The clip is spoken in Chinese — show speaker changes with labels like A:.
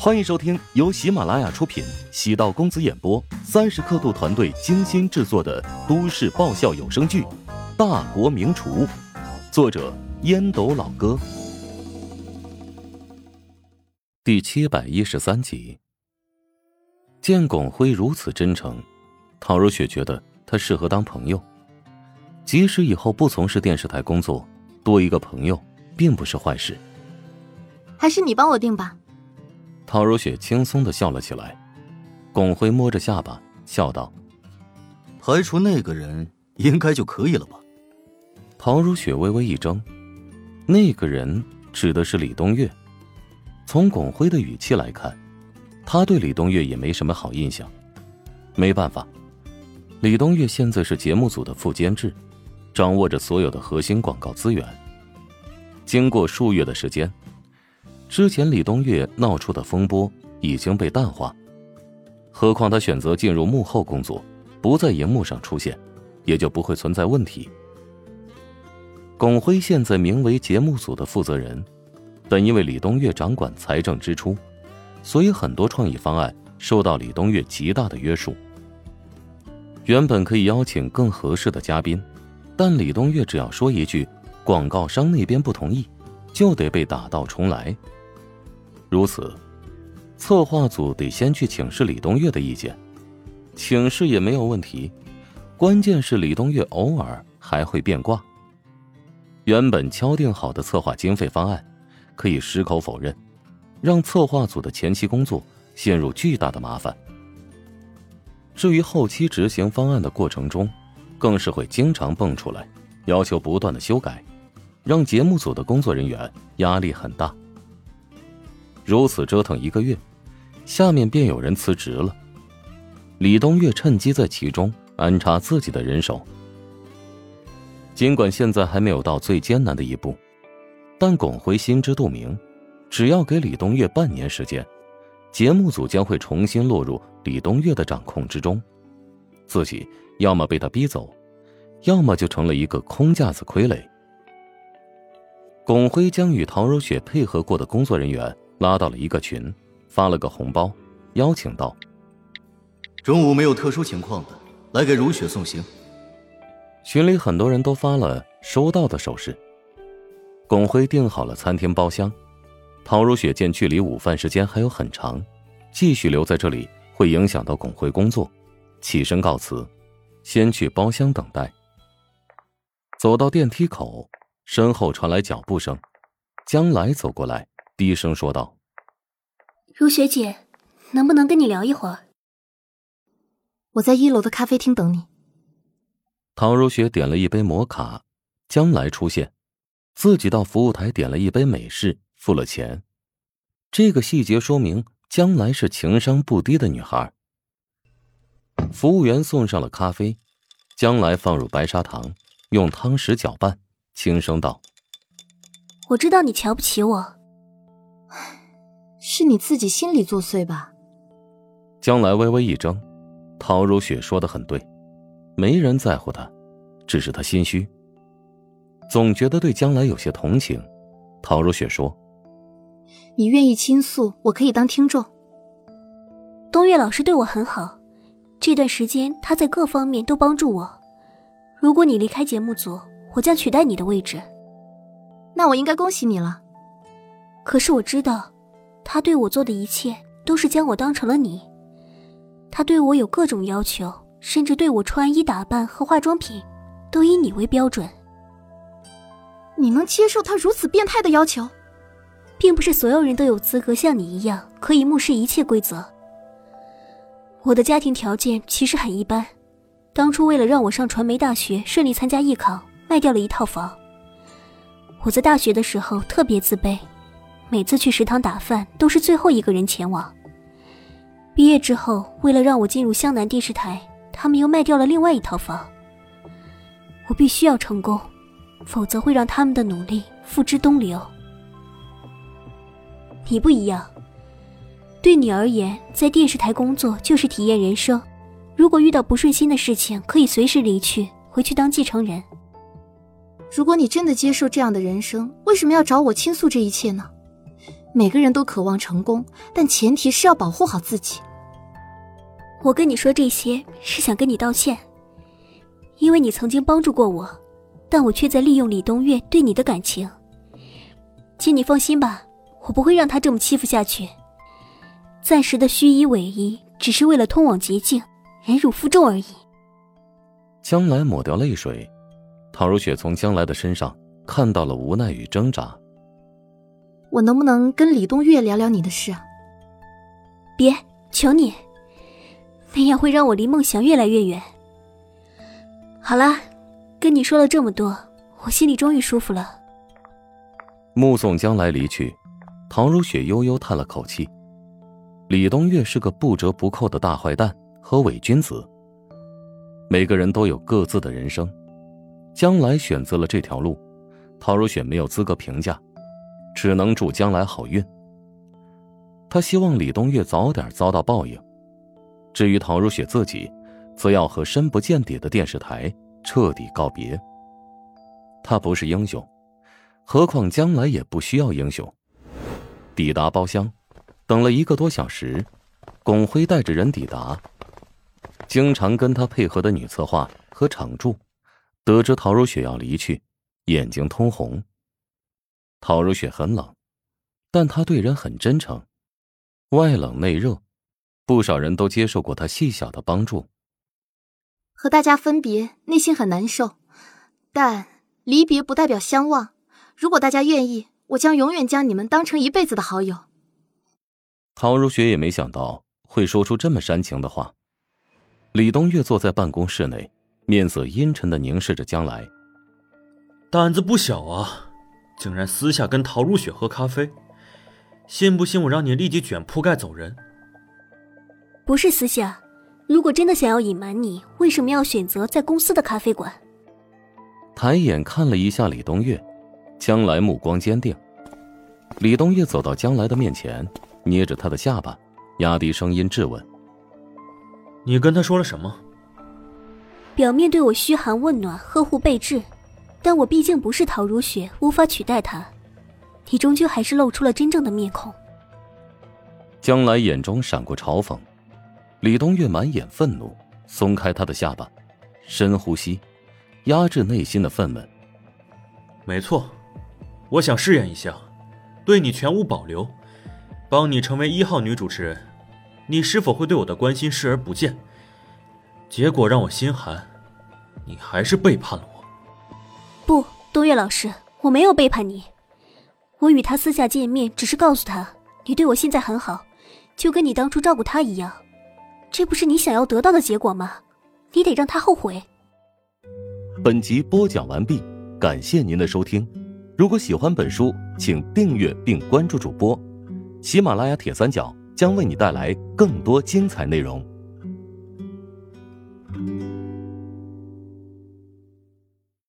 A: 欢迎收听由喜马拉雅出品、喜道公子演播、三十刻度团队精心制作的都市爆笑有声剧《大国名厨》，作者烟斗老哥，第七百一十三集。见巩辉如此真诚，陶如雪觉得他适合当朋友。即使以后不从事电视台工作，多一个朋友并不是坏事。
B: 还是你帮我定吧。
A: 陶如雪轻松的笑了起来，巩辉摸着下巴笑道：“
C: 排除那个人，应该就可以了吧？”
A: 陶如雪微微一怔，那个人指的是李东岳。从巩辉的语气来看，他对李东岳也没什么好印象。没办法，李东岳现在是节目组的副监制，掌握着所有的核心广告资源。经过数月的时间。之前李东岳闹出的风波已经被淡化，何况他选择进入幕后工作，不在荧幕上出现，也就不会存在问题。巩辉现在名为节目组的负责人，但因为李东岳掌管财政支出，所以很多创意方案受到李东岳极大的约束。原本可以邀请更合适的嘉宾，但李东岳只要说一句“广告商那边不同意”，就得被打道重来。如此，策划组得先去请示李东岳的意见，请示也没有问题，关键是李东岳偶尔还会变卦。原本敲定好的策划经费方案，可以矢口否认，让策划组的前期工作陷入巨大的麻烦。至于后期执行方案的过程中，更是会经常蹦出来，要求不断的修改，让节目组的工作人员压力很大。如此折腾一个月，下面便有人辞职了。李东岳趁机在其中安插自己的人手。尽管现在还没有到最艰难的一步，但巩辉心知肚明，只要给李东岳半年时间，节目组将会重新落入李东岳的掌控之中，自己要么被他逼走，要么就成了一个空架子傀儡。巩辉将与陶如雪配合过的工作人员。拉到了一个群，发了个红包，邀请道：“
C: 中午没有特殊情况的，来给如雪送行。”
A: 群里很多人都发了收到的手势。巩辉订好了餐厅包厢，陶如雪见距离午饭时间还有很长，继续留在这里会影响到巩辉工作，起身告辞，先去包厢等待。走到电梯口，身后传来脚步声，将来走过来。低声说道：“
B: 如雪姐，能不能跟你聊一会儿？我在一楼的咖啡厅等你。”
A: 唐如雪点了一杯摩卡，将来出现，自己到服务台点了一杯美式，付了钱。这个细节说明将来是情商不低的女孩。服务员送上了咖啡，将来放入白砂糖，用汤匙搅拌，轻声道：“
B: 我知道你瞧不起我。”是你自己心里作祟吧？
A: 江来微微一怔，陶如雪说的很对，没人在乎他，只是他心虚，总觉得对江来有些同情。陶如雪说：“
B: 你愿意倾诉，我可以当听众。东岳老师对我很好，这段时间他在各方面都帮助我。如果你离开节目组，我将取代你的位置。那我应该恭喜你了。可是我知道。”他对我做的一切都是将我当成了你，他对我有各种要求，甚至对我穿衣打扮和化妆品，都以你为标准。你能接受他如此变态的要求？并不是所有人都有资格像你一样可以目视一切规则。我的家庭条件其实很一般，当初为了让我上传媒大学顺利参加艺考，卖掉了一套房。我在大学的时候特别自卑。每次去食堂打饭都是最后一个人前往。毕业之后，为了让我进入湘南电视台，他们又卖掉了另外一套房。我必须要成功，否则会让他们的努力付之东流。你不一样，对你而言，在电视台工作就是体验人生。如果遇到不顺心的事情，可以随时离去，回去当继承人。如果你真的接受这样的人生，为什么要找我倾诉这一切呢？
D: 每个人都渴望成功，但前提是要保护好自己。
B: 我跟你说这些是想跟你道歉，因为你曾经帮助过我，但我却在利用李东月对你的感情。请你放心吧，我不会让他这么欺负下去。暂时的虚以委蛇，只是为了通往捷径，忍辱负重而已。
A: 江来抹掉泪水，唐如雪从江来的身上看到了无奈与挣扎。
D: 我能不能跟李东月聊聊你的事啊？
B: 别，求你，那样会让我离梦想越来越远。好了，跟你说了这么多，我心里终于舒服了。
A: 目送将来离去，唐如雪悠悠叹了口气。李东月是个不折不扣的大坏蛋和伪君子。每个人都有各自的人生，将来选择了这条路，陶如雪没有资格评价。只能祝将来好运。他希望李东月早点遭到报应。至于陶如雪自己，则要和深不见底的电视台彻底告别。他不是英雄，何况将来也不需要英雄。抵达包厢，等了一个多小时，巩辉带着人抵达。经常跟他配合的女策划和场助，得知陶如雪要离去，眼睛通红。陶如雪很冷，但她对人很真诚，外冷内热，不少人都接受过她细小的帮助。
D: 和大家分别，内心很难受，但离别不代表相忘。如果大家愿意，我将永远将你们当成一辈子的好友。
A: 陶如雪也没想到会说出这么煽情的话。李东月坐在办公室内，面色阴沉的凝视着将来，
E: 胆子不小啊。竟然私下跟陶如雪喝咖啡，信不信我让你立即卷铺盖走人？
B: 不是私下，如果真的想要隐瞒你，为什么要选择在公司的咖啡馆？
A: 抬眼看了一下李东月，将来目光坚定。李东月走到将来的面前，捏着他的下巴，压低声音质问：“
E: 你跟他说了什么？”
B: 表面对我嘘寒问暖，呵护备至。但我毕竟不是陶如雪，无法取代她。你终究还是露出了真正的面孔。
A: 江来眼中闪过嘲讽，李东月满眼愤怒，松开他的下巴，深呼吸，压制内心的愤懑。
E: 没错，我想试验一下，对你全无保留，帮你成为一号女主持人，你是否会对我的关心视而不见？结果让我心寒，你还是背叛了我。
B: 不，东岳老师，我没有背叛你。我与他私下见面，只是告诉他你对我现在很好，就跟你当初照顾他一样。这不是你想要得到的结果吗？你得让他后悔。
A: 本集播讲完毕，感谢您的收听。如果喜欢本书，请订阅并关注主播。喜马拉雅铁三角将为你带来更多精彩内容。